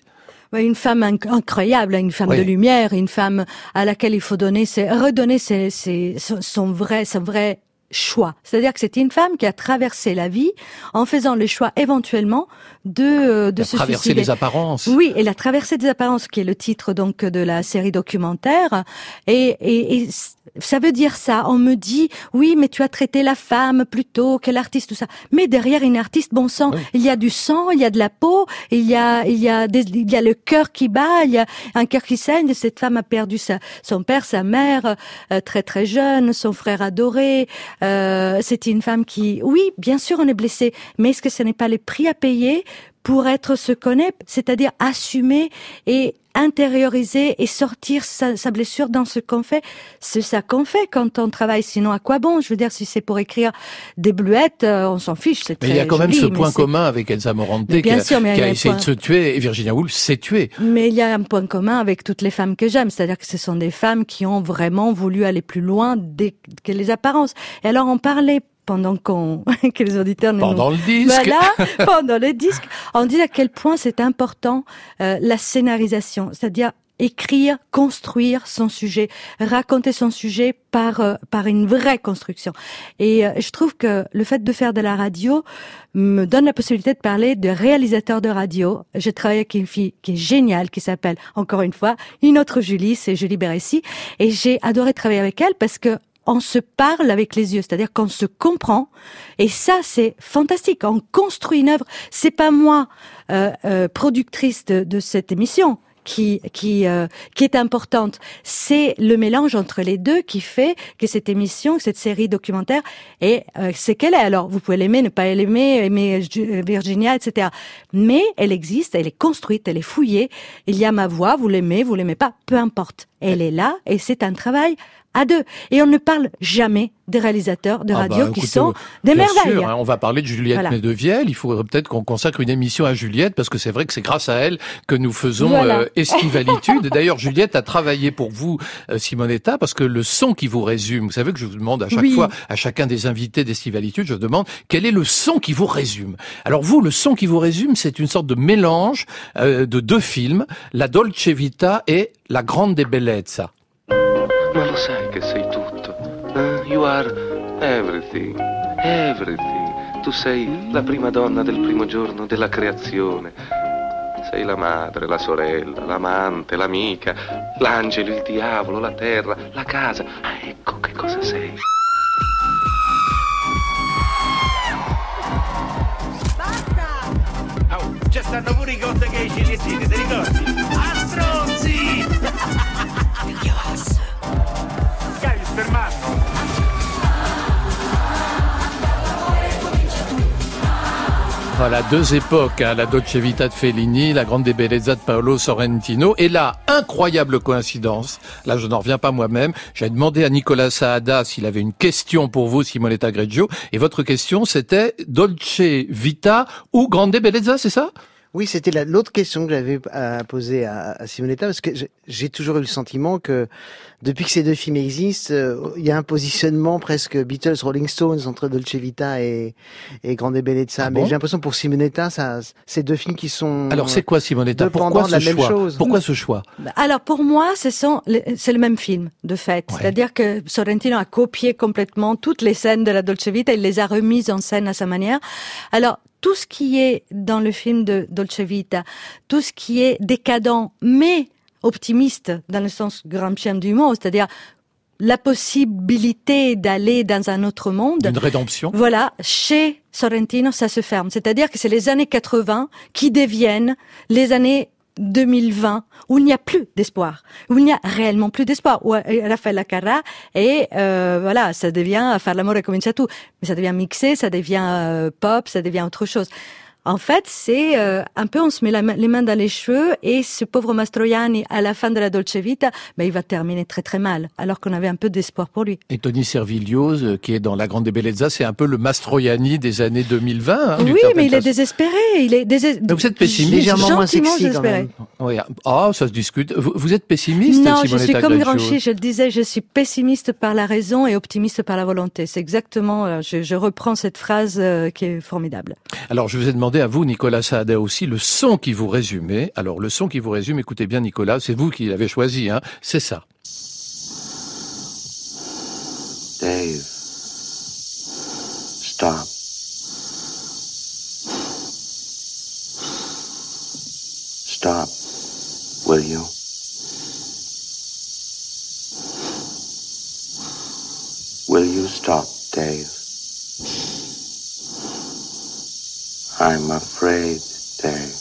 Une femme inc- incroyable, une femme Oui. de lumière, une femme à laquelle il faut donner, ses, redonner ses, ses- son, vrai, son vrai choix. C'est-à-dire que c'était une femme qui a traversé la vie en faisant le choix éventuellement de euh, de Elle a se traversé suicider. les apparences. Oui, et la traversée des apparences, qui est le titre donc de la série documentaire, et, et, et ça veut dire ça. On me dit, oui, mais tu as traité la femme plutôt que l'artiste, tout ça. Mais derrière une artiste, bon sang, il y a du sang, il y a de la peau, il y a, il y a, des, il y a le cœur qui bat, il y a un cœur qui saigne. Cette femme a perdu sa, son père, sa mère, euh, très très jeune, son frère adoré. Euh, C'était une femme qui, oui, bien sûr, on est blessé, mais est-ce que ce n'est pas les prix à payer pour être ce qu'on est, c'est-à-dire assumer et intérioriser et sortir sa, sa blessure dans ce qu'on fait. C'est ça qu'on fait quand on travaille. Sinon, à quoi bon? Je veux dire, si c'est pour écrire des bluettes, euh, on s'en fiche. Mais il y a quand même joli, ce point commun avec Elsa Morante qui a, sûr, qui essayé point- de se tuer et Virginia Woolf s'est tuée. Mais il y a un point commun avec toutes les femmes que j'aime, c'est-à-dire que ce sont des femmes qui ont vraiment voulu aller plus loin des- que les apparences. Et alors on parlait pendant qu'on que les auditeurs ne Pendant nous- le disque. voilà pendant le disque on dit à quel point c'est important euh, la scénarisation c'est-à-dire écrire, construire son sujet, raconter son sujet par euh, par une vraie construction. Et euh, je trouve que le fait de faire de la radio me donne la possibilité de parler de réalisateur de radio. J'ai travaillé avec une fille qui est géniale, qui s'appelle encore une fois une autre Julie, c'est Julie Bérécy, et j'ai adoré travailler avec elle parce que on se parle avec les yeux, c'est-à-dire qu'on se comprend. Et ça, c'est fantastique. On construit une œuvre. C'est pas moi, euh, euh, productrice de, de cette émission, qui qui euh, qui est importante. C'est le mélange entre les deux qui fait que cette émission, cette série documentaire, est euh, c'est qu'elle est. Alors, vous pouvez l'aimer, ne pas l'aimer, aimer Virginia, etc. Mais elle existe, elle est construite, elle est fouillée. Il y a ma voix, vous l'aimez, vous l'aimez pas, peu importe. Elle est là et c'est un travail à deux. Et on ne parle jamais des réalisateurs de Ah radio bah, qui sont des bien merveilles. sûr, hein, on va parler de Juliette Voilà. Medevielle. Il faudrait peut-être qu'on consacre une émission à Juliette parce que c'est vrai que c'est grâce à elle que nous faisons Voilà. euh, Estivalitude. Et D'ailleurs, Juliette a travaillé pour vous, euh, Simonetta, parce que le son qui vous résume, vous savez que je vous demande à chaque Oui. fois, à chacun des invités d'Estivalitude, je demande quel est le son qui vous résume? Alors vous, le son qui vous résume, c'est une sorte de mélange euh, de deux films, La Dolce Vita et La Grande Bellezza. lo sai che sei tutto? Eh? You are everything, everything. Tu sei la prima donna del primo giorno della creazione. Sei la madre, la sorella, l'amante, l'amica, l'angelo, il diavolo, la terra, la casa. Ah, ecco che cosa sei. Stanno pure i cotte che i ciliettini, ti ricordi? A! Io. Voilà, deux époques, hein, la Dolce Vita de Fellini, la Grande Bellezza de Paolo Sorrentino. Et là, incroyable coïncidence, là je n'en reviens pas moi-même, j'ai demandé à Nicolas Saada s'il avait une question pour vous, Simonetta Greggio, et votre question c'était Dolce Vita ou Grande Bellezza, c'est ça? Oui, c'était la- l'autre question que j'avais à poser à, à Simonetta, parce que j'ai- j'ai toujours eu le sentiment que depuis que ces deux films existent, euh, il y a un positionnement presque Beatles, Rolling Stones entre Dolce Vita et, et Grande Bellezza. Ah Mais j'ai l'impression pour Simonetta, ça, c'est deux films qui sont Alors c'est quoi Simonetta? Pourquoi de la ce même choix? chose. Pourquoi ce choix? Alors pour moi, ce sont les- c'est le même film de fait. C'est-à-dire que Sorrentino a copié complètement toutes les scènes de la Dolce Vita, il les a remises en scène à sa manière. Alors tout ce qui est dans le film de Dolce Vita, tout ce qui est décadent mais optimiste dans le sens gramscien du mot, c'est-à-dire la possibilité d'aller dans un autre monde. Une rédemption Voilà, chez Sorrentino, ça se ferme. C'est-à-dire que c'est les années 80 qui deviennent les années 2020 où il n'y a plus d'espoir, où il n'y a réellement plus d'espoir, où Rafael Carrà et euh, voilà, ça devient faire l'amour et tout, mais ça devient mixé, ça devient euh, pop, ça devient autre chose. En fait, c'est euh, un peu on se met la main- les mains dans les cheveux et ce pauvre Mastroianni à la fin de la Dolce Vita, ben, il va terminer très très mal, alors qu'on avait un peu d'espoir pour lui. Et Tony Servilioz, euh, qui est dans La Grande Bellezza, c'est un peu le Mastroianni des années 2020. hein, oui, mais il est désespéré. Il est désespéré. Donc vous êtes pessimiste Gentiment désespéré. Oui, ah, ça se discute. Vous, vous êtes pessimiste Non, je suis comme Gramsci, je le disais, je suis pessimiste par la raison et optimiste par la volonté. C'est exactement, euh, je, je reprends cette phrase euh, qui est formidable. Alors, je vous ai demandé à vous, Nicolas Saada aussi, le son qui vous résumait. Alors, le son qui vous résume, écoutez bien, Nicolas, c'est vous qui l'avez choisi, hein. C'est ça. Dave. Stop. Stop. Will you? Will you stop, Dave? I'm afraid, Dave.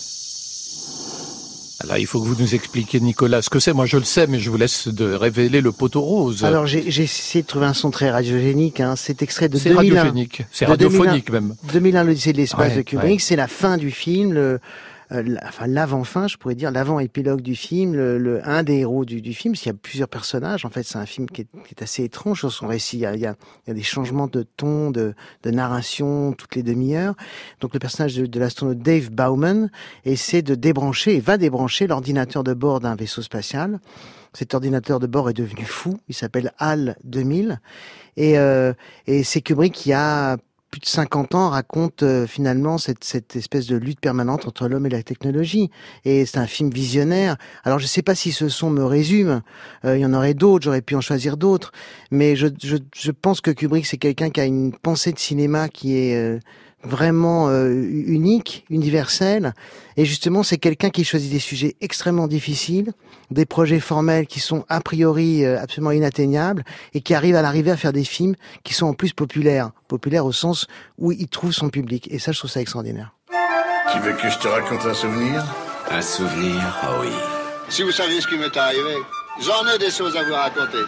Alors, il faut que vous nous expliquiez, Nicolas, ce que c'est. Moi, je le sais, mais je vous laisse de révéler le poteau rose. Alors j'ai essayé de trouver un son très radiogénique. Hein. C'est extrait de C'est 2001. radiogénique. C'est De radiophonique 2001. même. 2001, l'Odyssée de l'espace Ouais, de Kubrick. ouais. C'est la fin du film, le, enfin l'avant-fin, je pourrais dire, l'avant-épilogue du film, le, le- un des héros du, du film. Qu'il y a plusieurs personnages. En fait, c'est un film qui est, qui est assez étrange sur son récit. Il y a, il y a- il y a des changements de ton, de, de narration toutes les demi-heures. Donc le personnage de, de l'astronaute Dave Bauman essaie de débrancher et va débrancher l'ordinateur de bord d'un vaisseau spatial. Cet ordinateur de bord est devenu fou. Il s'appelle HAL 2000. Et, euh, et c'est Kubrick qui a plus de 50 ans raconte euh, finalement cette, espèce de lutte permanente entre l'homme et la technologie. Et c'est un film visionnaire. Alors je sais pas si ce son me résume. Euh, il y en aurait d'autres. J'aurais pu en choisir d'autres. Mais je pense que Kubrick c'est quelqu'un qui a une pensée de cinéma qui est euh, vraiment euh, unique, universelle. Et justement, c'est quelqu'un qui choisit des sujets extrêmement difficiles, des projets formels qui sont a priori euh, absolument inatteignables, et qui arrive à l'arrivée à faire des films qui sont en plus populaires, populaires au sens où il trouve son public. Et ça, je trouve ça extraordinaire. Tu veux que je te raconte un souvenir? Un souvenir Ah oui. Si vous saviez ce qui m'est arrivé, j'en ai des choses à vous raconter.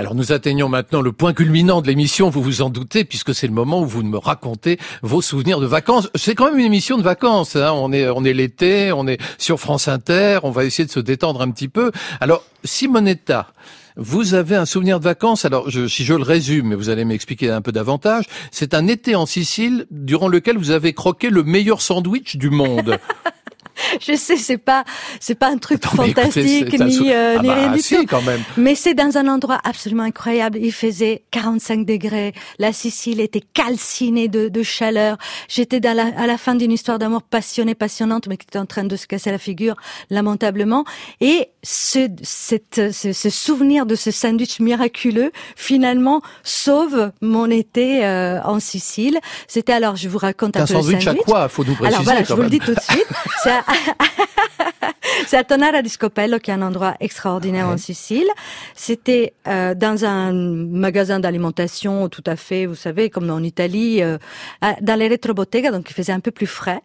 Alors nous atteignons maintenant le point culminant de l'émission, vous vous en doutez, puisque c'est le moment où vous me racontez vos souvenirs de vacances. C'est quand même une émission de vacances. Hein. On est, on est l'été, on est sur France Inter, on va essayer de se détendre un petit peu. Alors Simonetta, vous avez un souvenir de vacances? Alors je, si je le résume, vous allez m'expliquer un peu davantage, c'est un été en Sicile durant lequel vous avez croqué le meilleur sandwich du monde. Je sais, c'est pas, c'est pas un truc fantastique ni, euh, Ah ni bah, rien du si, tout. quand même. Mais c'est dans un endroit absolument incroyable. Il faisait 45 degrés. La Sicile était calcinée de, de chaleur. J'étais dans la, à la fin d'une histoire d'amour passionnée, passionnante, mais qui était en train de se casser la figure lamentablement. Et ce, cette, ce, ce souvenir de ce sandwich miraculeux, finalement, sauve mon été euh, en Sicile. C'était alors, je vous raconte un, Un peu le sandwich à quoi Faut nous préciser Alors voilà, je vous le dis tout de suite. C'est C'est à Tonara di Scopello, qui est un endroit extraordinaire en Sicile. C'était euh, dans un magasin d'alimentation tout à fait, vous savez, comme en Italie, euh, à- dans les retrobottega, donc il faisait un peu plus frais.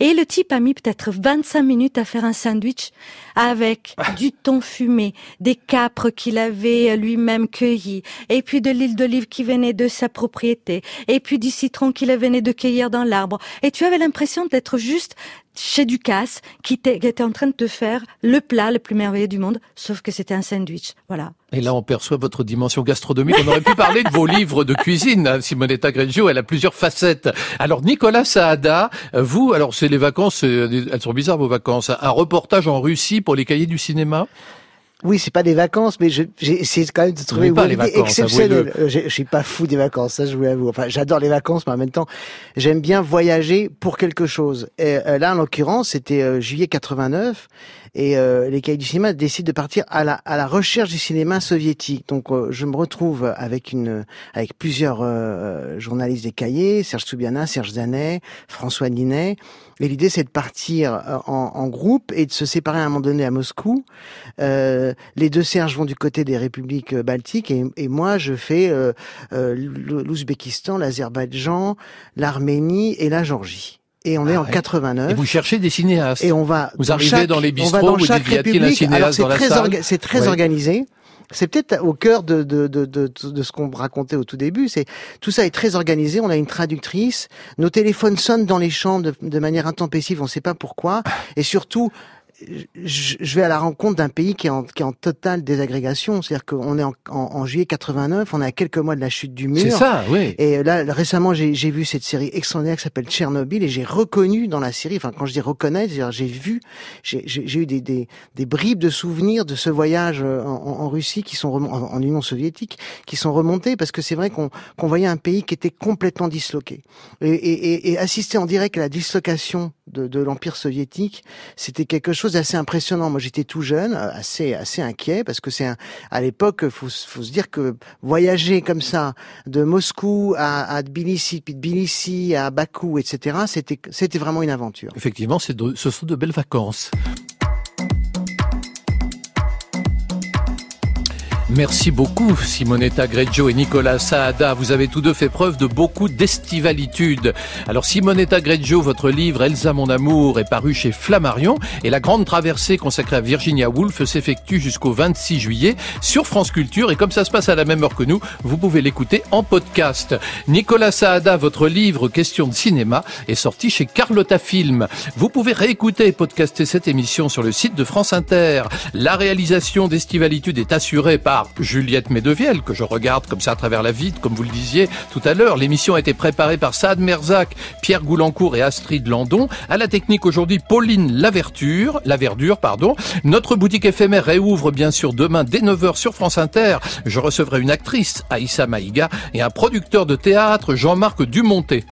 Et le type a mis peut-être 25 minutes à faire un sandwich avec du thon fumé, des capres qu'il avait lui-même cueillis, et puis de l'huile d'olive qui venait de sa propriété, et puis du citron qu'il venait de cueillir dans l'arbre. Et tu avais l'impression d'être juste chez Ducasse qui était, en train de te faire le plat le plus merveilleux du monde, sauf que c'était un sandwich. Voilà. Et là, on perçoit votre dimension gastronomique. On aurait pu parler de vos livres de cuisine. hein. Simonetta Greggio, elle a plusieurs facettes. Alors, Nicolas Saada, vous, alors c'est les vacances, euh, elles sont bizarres vos vacances. Un reportage en Russie pour les cahiers du cinéma? Oui, c'est pas des vacances, mais j'ai essayé quand même de trouver une les idée vacances, exceptionnelle. Je je suis pas fou des vacances, ça je vous l'avoue. Enfin, j'adore les vacances, mais en même temps, j'aime bien voyager pour quelque chose. Et euh, là, en l'occurrence, c'était euh, juillet 89, et euh, les cahiers du cinéma décident de partir à la, à la recherche du cinéma soviétique. Donc, euh, je me retrouve avec une, avec plusieurs euh, journalistes des cahiers, Serge Soubiana, Serge Zanet, François Ninet. Et l'idée, c'est de partir euh, en, en groupe et de se séparer à un moment donné à Moscou. Euh, les deux Serges vont du côté des républiques euh, baltiques et, et moi, je fais euh, euh, l'Ou- l'Ouzbékistan, l'Azerbaïdjan, l'Arménie et la Géorgie. Et on est en ouais. 89. Et vous cherchez des cinéastes. Et on va Vous dans arrivez chaque- dans les on va bistrots, dans vous chaque dites, y un. Alors, cinéaste dans la salle C'est très Ouais. organisé. C'est peut-être au cœur de, de, de, de, de ce qu'on racontait au tout début. C'est tout ça est très organisé. On a une traductrice. Nos téléphones sonnent dans les chambres de, de manière intempestive. On ne sait pas pourquoi. Et surtout, je, vais à la rencontre d'un pays qui est en, qui est en totale désagrégation. C'est-à-dire qu'on est en, en, en juillet 89. On est à quelques mois de la chute du mur. C'est ça, oui. Et là, récemment, j'ai vu cette série extraordinaire qui s'appelle Tchernobyl et j'ai reconnu dans la série, enfin, quand je dis reconnaître, c'est-à-dire j'ai vu, j'ai eu des, des, des bribes de souvenirs de ce voyage euh, en, Russie qui sont en, en Union soviétique, qui sont remontés parce que c'est vrai qu'on qu'on voyait un pays qui était complètement disloqué. Et, et, et, et assister en direct à la dislocation de, de l'Empire soviétique, c'était quelque chose d'assez impressionnant. Moi, j'étais tout jeune, euh, assez assez inquiet parce que c'est un- à l'époque, faut faut se dire que voyager comme ça de Moscou à, à Tbilissi, puis Tbilissi à Bakou, etc. C'était c'était vraiment une aventure. Effectivement, ce sont de belles vacances. Merci beaucoup, Simonetta Greggio et Nicolas Saada. Vous avez tous deux fait preuve de beaucoup d'estivalitude. Alors, Simonetta Greggio, votre livre Elsa, mon amour, est paru chez Flammarion et la grande traversée consacrée à Virginia Woolf s'effectue jusqu'au 26 juillet sur France Culture. Et comme ça se passe à la même heure que nous, vous pouvez l'écouter en podcast. Nicolas Saada, votre livre Question de cinéma est sorti chez Carlotta Film. Vous pouvez réécouter et podcaster cette émission sur le site de France Inter. La réalisation d'Estivalitude est assurée par Juliette Medevielle, que je regarde comme ça à travers la vitre, comme vous le disiez tout à l'heure. L'émission a été préparée par Saad Merzac, Pierre Goulancourt et Astrid Landon. À la technique aujourd'hui, Pauline Laverture, Laverdure, pardon. Notre boutique éphémère réouvre bien sûr demain dès 9h sur France Inter. Je recevrai une actrice, Aïssa Maïga, et un producteur de théâtre, Jean-Marc Dumonté.